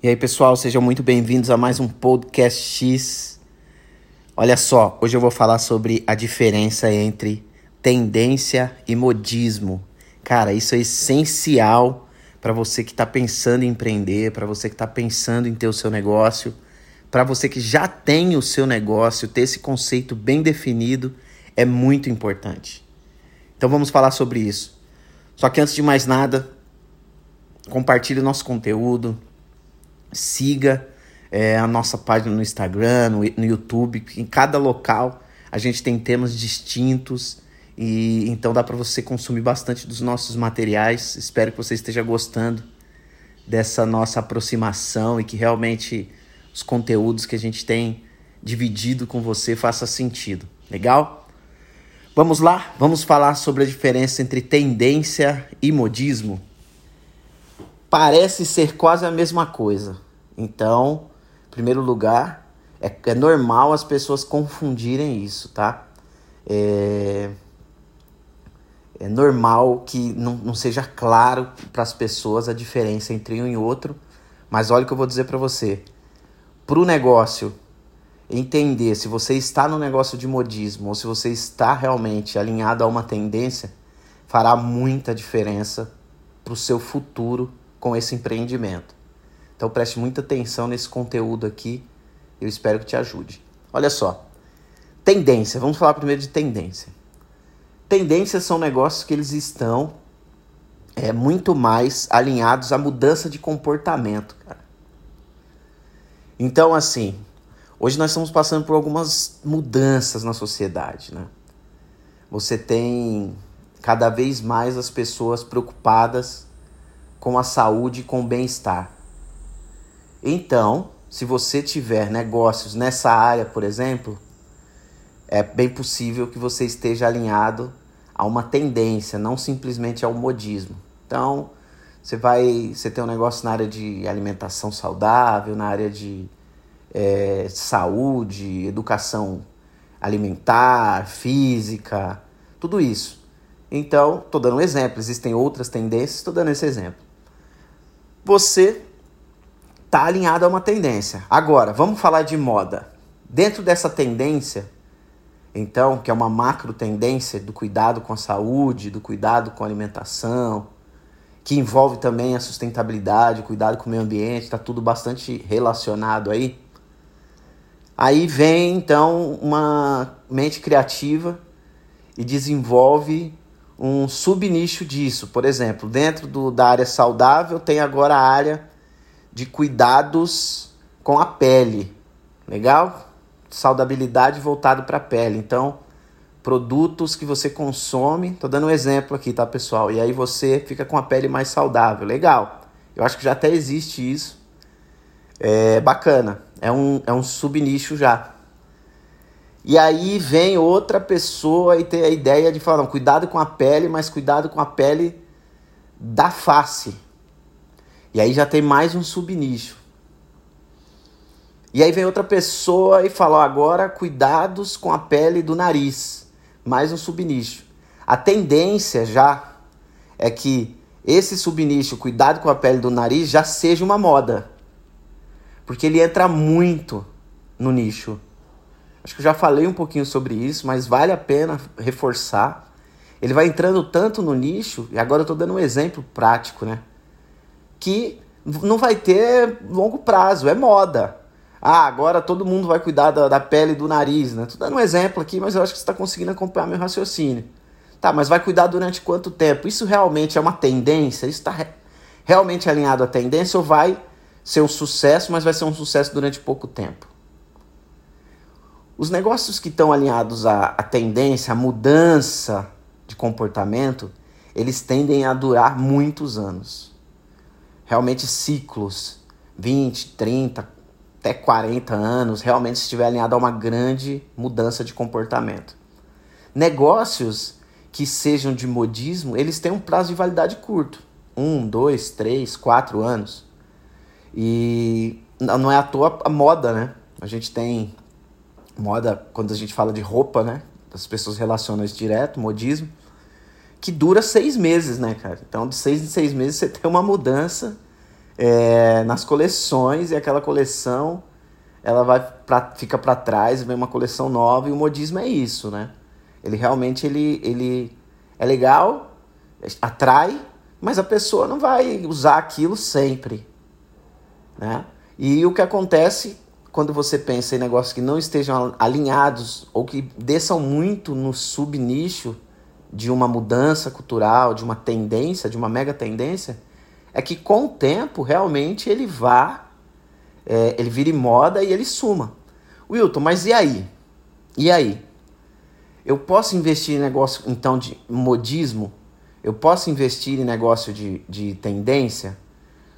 E aí, pessoal, sejam muito bem-vindos a mais um Podcast X. Olha só, hoje eu vou falar sobre a diferença entre tendência e modismo. Cara, isso é essencial para você que está pensando em empreender, para você que está pensando em ter o seu negócio, para você que já tem o seu negócio, ter esse conceito bem definido é muito importante. Então vamos falar sobre isso. Só que antes de mais nada, compartilhe o nosso conteúdo, siga é, a nossa página no Instagram, no, no YouTube. Em cada local a gente tem temas distintos e então dá para você consumir bastante dos nossos materiais. Espero que você esteja gostando dessa nossa aproximação e que realmente os conteúdos que a gente tem dividido com você faça sentido. Legal? Vamos lá? Vamos falar sobre a diferença entre tendência e modismo? Parece ser quase a mesma coisa. Então, em primeiro lugar, é, é normal as pessoas confundirem isso, tá? É, é normal que não, não seja claro para as pessoas a diferença entre um e outro, mas olha o que eu vou dizer para você. Para o negócio entender se você está no negócio de modismo ou se você está realmente alinhado a uma tendência, fará muita diferença para o seu futuro com esse empreendimento. Então preste muita atenção nesse conteúdo aqui, eu espero que te ajude. Olha só, tendência, vamos falar primeiro de tendência. Tendências são negócios que eles estão é, muito mais alinhados à mudança de comportamento, cara. Então, assim, hoje nós estamos passando por algumas mudanças na sociedade, né? Você tem cada vez mais as pessoas preocupadas com a saúde e com o bem-estar. Então, se você tiver negócios nessa área, por exemplo, é bem possível que você esteja alinhado a uma tendência, não simplesmente ao modismo. Então, você vai, você tem um negócio na área de alimentação saudável, na área de é, saúde, educação alimentar, física, tudo isso. Então, estou dando um exemplo, existem outras tendências, estou dando esse exemplo você está alinhado a uma tendência. Agora, vamos falar de moda. Dentro dessa tendência, então, que é uma macro tendência do cuidado com a saúde, do cuidado com a alimentação, que envolve também a sustentabilidade, cuidado com o meio ambiente, está tudo bastante relacionado aí. Aí vem então uma mente criativa e desenvolve um subnicho disso. Por exemplo, dentro do, da área saudável tem agora a área de cuidados com a pele. Legal? Saudabilidade voltado para a pele. Então, produtos que você consome, tô dando um exemplo aqui, tá, pessoal? E aí você fica com a pele mais saudável. Legal. Eu acho que já até existe isso. É bacana. É um, é um subnicho já. E aí vem outra pessoa e tem a ideia de falar, não, cuidado com a pele, mas cuidado com a pele da face. E aí já tem mais um subnicho. E aí vem outra pessoa e fala, agora cuidados com a pele do nariz. Mais um subnicho. A tendência já é que esse subnicho, cuidado com a pele do nariz, já seja uma moda. Porque ele entra muito no nicho. Acho que eu já falei um pouquinho sobre isso, mas vale a pena reforçar. Ele vai entrando tanto no nicho, e agora eu estou dando um exemplo prático, né? Que não vai ter longo prazo, é moda. Ah, agora todo mundo vai cuidar da, da pele do nariz, né? Tô dando um exemplo aqui, mas eu acho que você está conseguindo acompanhar meu raciocínio. Tá, mas vai cuidar durante quanto tempo? Isso realmente é uma tendência? Isso está re realmente alinhado à tendência ou vai ser um sucesso, mas vai ser um sucesso durante pouco tempo? Os negócios que estão alinhados à, à tendência, à mudança de comportamento, eles tendem a durar muitos anos. Realmente ciclos, 20, 30, até 40 anos, realmente estiver alinhado a uma grande mudança de comportamento. Negócios que sejam de modismo, eles têm um prazo de validade curto. Um, dois, três, quatro anos. E não é à toa a moda, né? A gente tem moda, quando a gente fala de roupa, né? As pessoas relacionam isso direto, modismo, que dura seis meses, né, cara? Então, de seis em seis meses você tem uma mudança é, nas coleções e aquela coleção ela vai pra, fica para trás, vem uma coleção nova e o modismo é isso, né? Ele realmente ele, ele é legal, atrai, mas a pessoa não vai usar aquilo sempre, né? E o que acontece quando você pensa em negócios que não estejam alinhados ou que desçam muito no subnicho de uma mudança cultural, de uma tendência, de uma mega tendência, é que com o tempo realmente ele vá, é, ele vire moda e ele suma. Wilton, mas e aí? E aí? Eu posso investir em negócio então de modismo? Eu posso investir em negócio de, de tendência?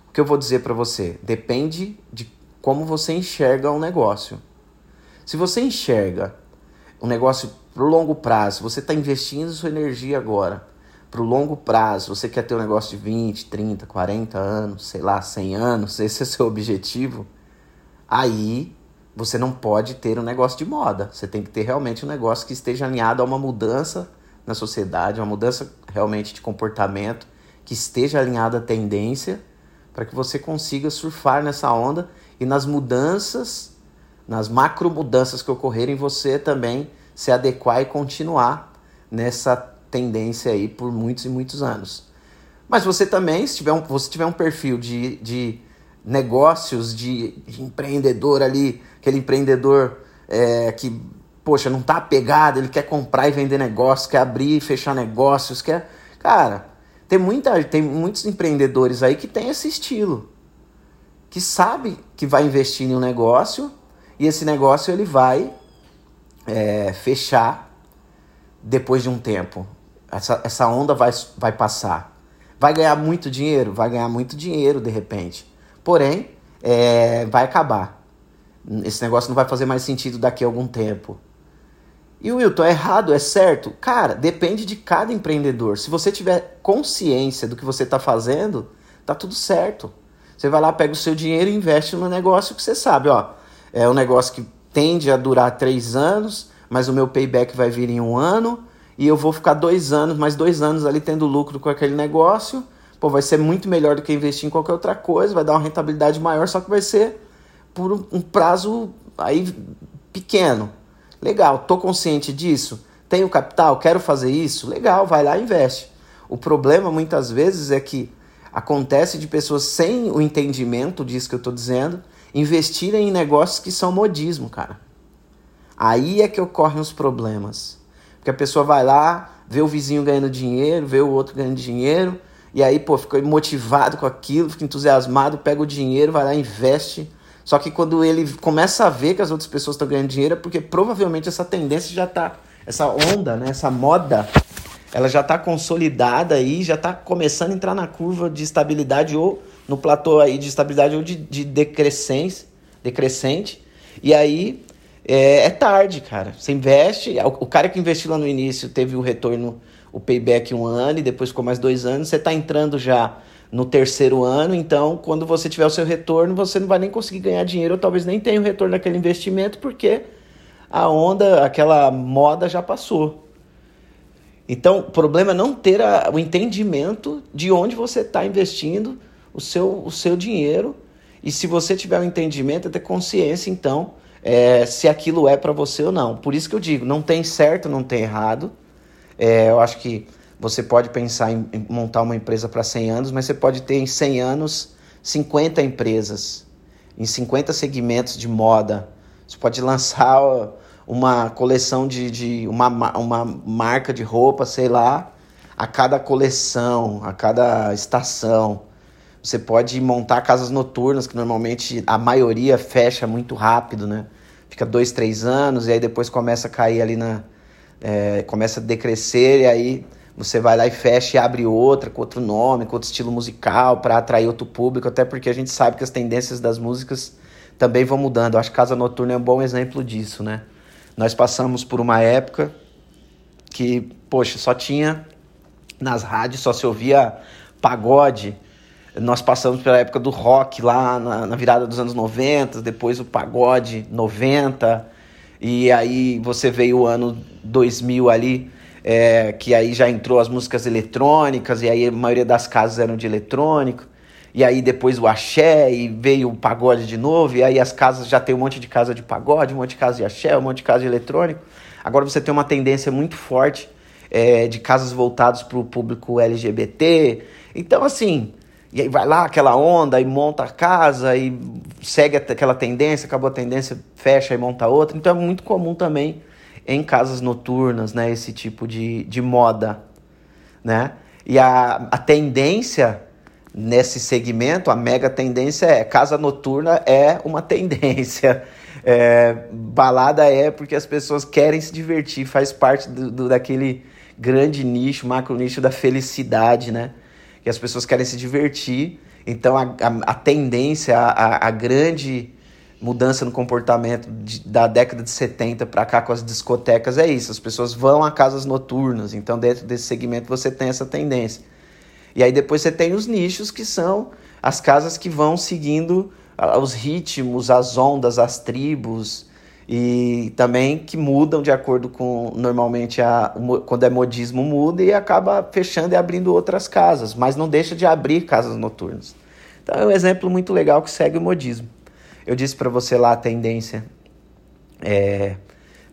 O que eu vou dizer para você? Depende de como você enxerga um negócio. Se você enxerga um negócio para o longo prazo, você está investindo sua energia agora para o longo prazo, você quer ter um negócio de 20, 30, 40 anos, sei lá, 100 anos, esse é seu objetivo, aí você não pode ter um negócio de moda. Você tem que ter realmente um negócio que esteja alinhado a uma mudança na sociedade, uma mudança realmente de comportamento, que esteja alinhado à tendência, para que você consiga surfar nessa onda e nas mudanças, nas macro mudanças que ocorrerem, você também se adequar e continuar nessa tendência aí por muitos e muitos anos. Mas você também, se tiver um, você tiver um perfil de, de negócios, de, de empreendedor ali, aquele empreendedor é, que, poxa, não tá apegado, ele quer comprar e vender negócios, quer abrir e fechar negócios, quer. Cara, tem, muita, tem muitos empreendedores aí que tem esse estilo. Que sabe que vai investir em um negócio e esse negócio ele vai é, fechar depois de um tempo. Essa, essa onda vai, vai passar. Vai ganhar muito dinheiro? Vai ganhar muito dinheiro de repente. Porém, é, vai acabar. Esse negócio não vai fazer mais sentido daqui a algum tempo. E o Wilton, é errado, é certo? Cara, depende de cada empreendedor. Se você tiver consciência do que você está fazendo, tá tudo certo. Você vai lá, pega o seu dinheiro e investe no negócio que você sabe, ó. É um negócio que tende a durar três anos, mas o meu payback vai vir em um ano e eu vou ficar dois anos, mais dois anos ali tendo lucro com aquele negócio. Pô, vai ser muito melhor do que investir em qualquer outra coisa, vai dar uma rentabilidade maior, só que vai ser por um prazo aí pequeno. Legal, tô consciente disso, tenho capital, quero fazer isso, legal, vai lá e investe. O problema muitas vezes é que acontece de pessoas sem o entendimento disso que eu estou dizendo investirem em negócios que são modismo, cara. Aí é que ocorrem os problemas. Porque a pessoa vai lá, vê o vizinho ganhando dinheiro, vê o outro ganhando dinheiro, e aí, pô, fica motivado com aquilo, fica entusiasmado, pega o dinheiro, vai lá, investe. Só que quando ele começa a ver que as outras pessoas estão ganhando dinheiro, é porque provavelmente essa tendência já tá, essa onda, né, essa moda, ela já tá consolidada aí, já tá começando a entrar na curva de estabilidade ou no platô aí de estabilidade ou de, de decrescente, decrescente. E aí é, é, tarde, cara. Você investe, o, o, cara que investiu lá no início teve o retorno, o payback um ano e depois ficou mais dois anos. Você está entrando já no terceiro ano, então quando você tiver o seu retorno, você não vai nem conseguir ganhar dinheiro, ou talvez nem tenha o retorno daquele investimento, porque a onda, aquela moda já passou. Então, o problema é não ter a, o entendimento de onde você está investindo o seu, o seu dinheiro. E se você tiver o entendimento, é ter consciência, então, é, se aquilo é para você ou não. Por isso que eu digo, não tem certo, não tem errado. É, eu acho que você pode pensar em, em montar uma empresa para 100 anos, mas você pode ter em 100 anos 50 empresas, em 50 segmentos de moda. Você pode lançar uma coleção de, de uma, uma marca de roupa, sei lá, a cada coleção, a cada estação. Você pode montar casas noturnas, que normalmente a maioria fecha muito rápido, né? Fica dois, três anos e aí depois começa a cair ali na. É, começa a decrescer e aí você vai lá e fecha e abre outra com outro nome, com outro estilo musical para atrair outro público, até porque a gente sabe que as tendências das músicas também vão mudando. Eu acho que Casa Noturna é um bom exemplo disso, né? Nós passamos por uma época que, poxa, só tinha nas rádios, só se ouvia pagode, nós passamos pela época do rock lá na, na, virada dos anos 90, depois o pagode 90, e aí você veio o ano 2000 ali, é, que aí já entrou as músicas eletrônicas, e aí a maioria das casas eram de eletrônico. E aí depois o axé, e veio o pagode de novo, e aí as casas já tem um monte de casa de pagode, um monte de casa de axé, um monte de casa de eletrônico. Agora você tem uma tendência muito forte é, de casas voltadas para o público LGBT. Então, assim, e aí vai lá aquela onda e monta a casa e segue aquela tendência, acabou a tendência, fecha e monta outra. Então é muito comum também em casas noturnas, né, esse tipo de, de moda, né? E a, a tendência nesse segmento, a mega tendência é casa noturna é uma tendência. É, balada é porque as pessoas querem se divertir, faz parte do, do, daquele grande nicho, macro nicho da felicidade, né? Que as pessoas querem se divertir. Então a, a, a tendência, a, a grande mudança no comportamento de, da década de 70 para cá com as discotecas é isso. As pessoas vão a casas noturnas. Então, dentro desse segmento, você tem essa tendência. E aí depois você tem os nichos que são as casas que vão seguindo os ritmos, as ondas, as tribos e também que mudam de acordo com normalmente a quando é modismo muda e acaba fechando e abrindo outras casas, mas não deixa de abrir casas noturnas. Então é um exemplo muito legal que segue o modismo. Eu disse para você lá a tendência é,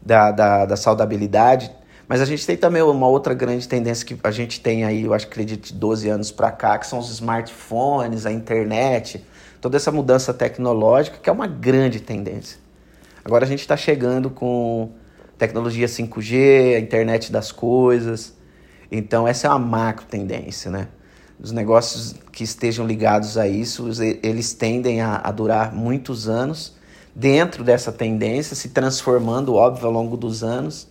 da, da, da saudabilidade mas a gente tem também uma outra grande tendência que a gente tem aí, eu acho que acredito, de 12 anos para cá, que são os smartphones, a internet, toda essa mudança tecnológica, que é uma grande tendência. Agora a gente está chegando com tecnologia 5G, a internet das coisas. Então essa é uma macro tendência, né? Os negócios que estejam ligados a isso, eles tendem a, a durar muitos anos dentro dessa tendência, se transformando, óbvio, ao longo dos anos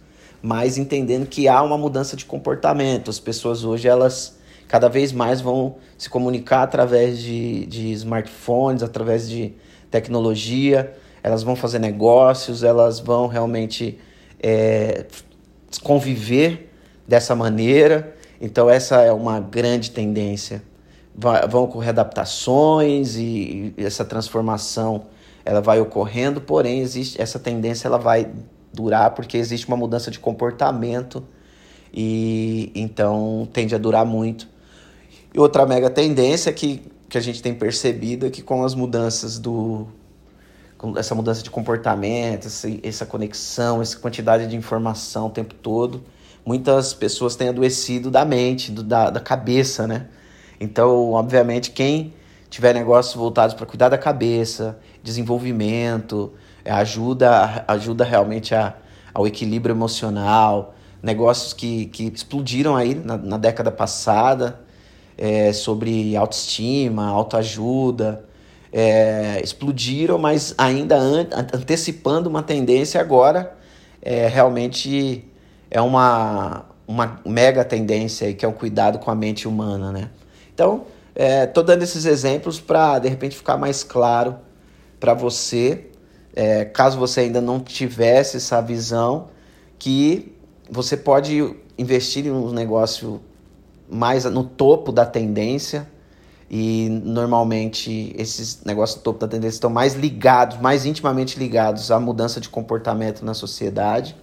mas entendendo que há uma mudança de comportamento. As pessoas hoje, elas cada vez mais vão se comunicar através de, de smartphones, através de tecnologia, elas vão fazer negócios, elas vão realmente é, conviver dessa maneira. Então, essa é uma grande tendência. Vão ocorrer adaptações e, e essa transformação ela vai ocorrendo, porém existe essa tendência ela vai durar porque existe uma mudança de comportamento e então tende a durar muito. E outra mega tendência que, que a gente tem percebido é que com as mudanças do com essa mudança de comportamento, essa, essa conexão, essa quantidade de informação o tempo todo, muitas pessoas têm adoecido da mente, do, da, da cabeça, né? Então, obviamente, quem tiver negócios voltados para cuidar da cabeça, desenvolvimento, ajuda, ajuda realmente a, ao equilíbrio emocional, negócios que, que explodiram aí na, na década passada, é, sobre autoestima, autoajuda, é, explodiram, mas ainda an antecipando uma tendência agora, é, realmente é uma, uma mega tendência aí, que é o cuidado com a mente humana, né? Então, estou é, dando esses exemplos para, de repente, ficar mais claro para você é, caso você ainda não tivesse essa visão, que você pode investir em um negócio mais no topo da tendência e normalmente esses negócios no topo da tendência estão mais ligados, mais intimamente ligados à mudança de comportamento na sociedade.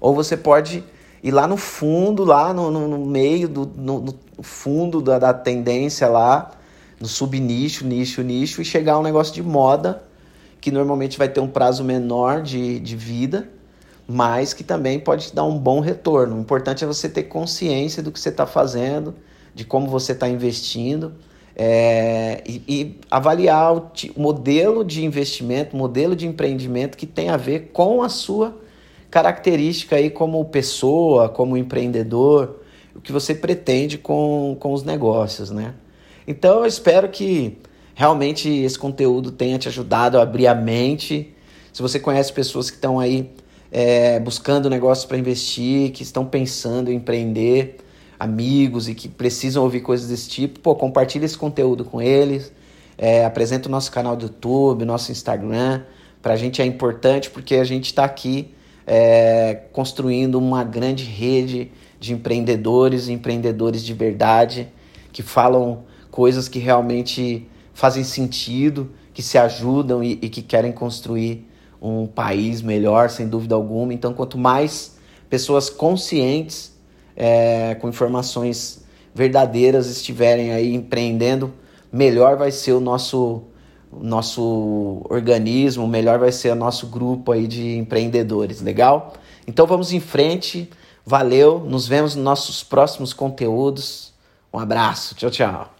Ou você pode ir lá no fundo, lá no, no, no meio, do, no, no fundo da, da tendência lá, no subnicho, nicho, nicho, e chegar a um negócio de moda que normalmente vai ter um prazo menor de, de vida, mas que também pode te dar um bom retorno. O importante é você ter consciência do que você está fazendo, de como você está investindo é, e, e, avaliar o, o modelo de investimento, modelo de empreendimento que tem a ver com a sua característica aí como pessoa, como empreendedor, o que você pretende com, com os negócios, né? Então eu espero que realmente esse conteúdo tenha te ajudado a abrir a mente. Se você conhece pessoas que estão aí é, buscando negócios para investir, que estão pensando em empreender, amigos e que precisam ouvir coisas desse tipo, pô, compartilhe esse conteúdo com eles. É, apresenta o nosso canal do YouTube, nosso Instagram. Para a gente é importante porque a gente está aqui é, construindo uma grande rede de empreendedores e empreendedores de verdade que falam coisas que realmente fazem sentido, que se ajudam e, e que querem construir um país melhor, sem dúvida alguma. Então, quanto mais pessoas conscientes, é, com informações verdadeiras, estiverem aí empreendendo, melhor vai ser o nosso nosso organismo, melhor vai ser o nosso grupo aí de empreendedores, legal? Então vamos em frente. Valeu, nos vemos nos nossos próximos conteúdos. Um abraço, tchau, tchau.